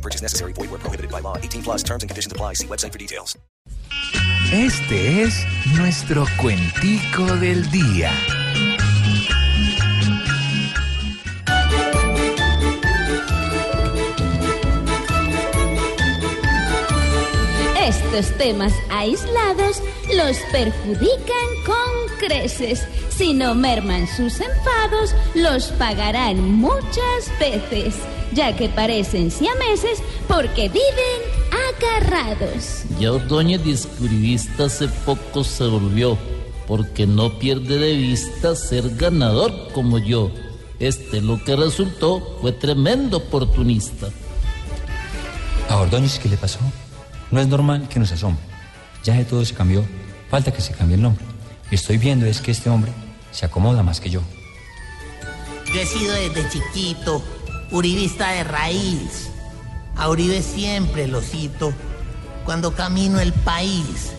Purchase necessary. Void where prohibited by law. 18 plus terms and conditions apply. See website for details. Este es nuestro cuentico del día. Estos temas aislados los perjudican con creces. Si no merman sus enfados, los pagarán muchas veces, ya que parecen siameses porque viven agarrados. Ya Ordóñez descubrivista hace poco se volvió, porque no pierde de vista ser ganador como yo. Este lo que resultó fue tremendo oportunista. ¿A Ordóñez qué le pasó? No es normal que nos asombre. Ya de todo se cambió. Falta que se cambie el nombre. Y estoy viendo es que este hombre se acomoda más que yo. Yo he sido desde chiquito uribista de raíz. A Uribe siempre lo cito cuando camino el país.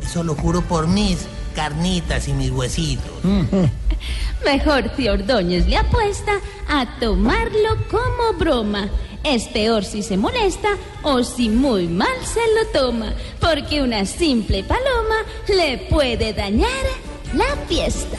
Eso lo juro por mis carnitas y mis huesitos. Mejor si Ordóñez le apuesta a tomarlo como broma. Es peor si se molesta o si muy mal se lo toma, porque una simple paloma le puede dañar la fiesta.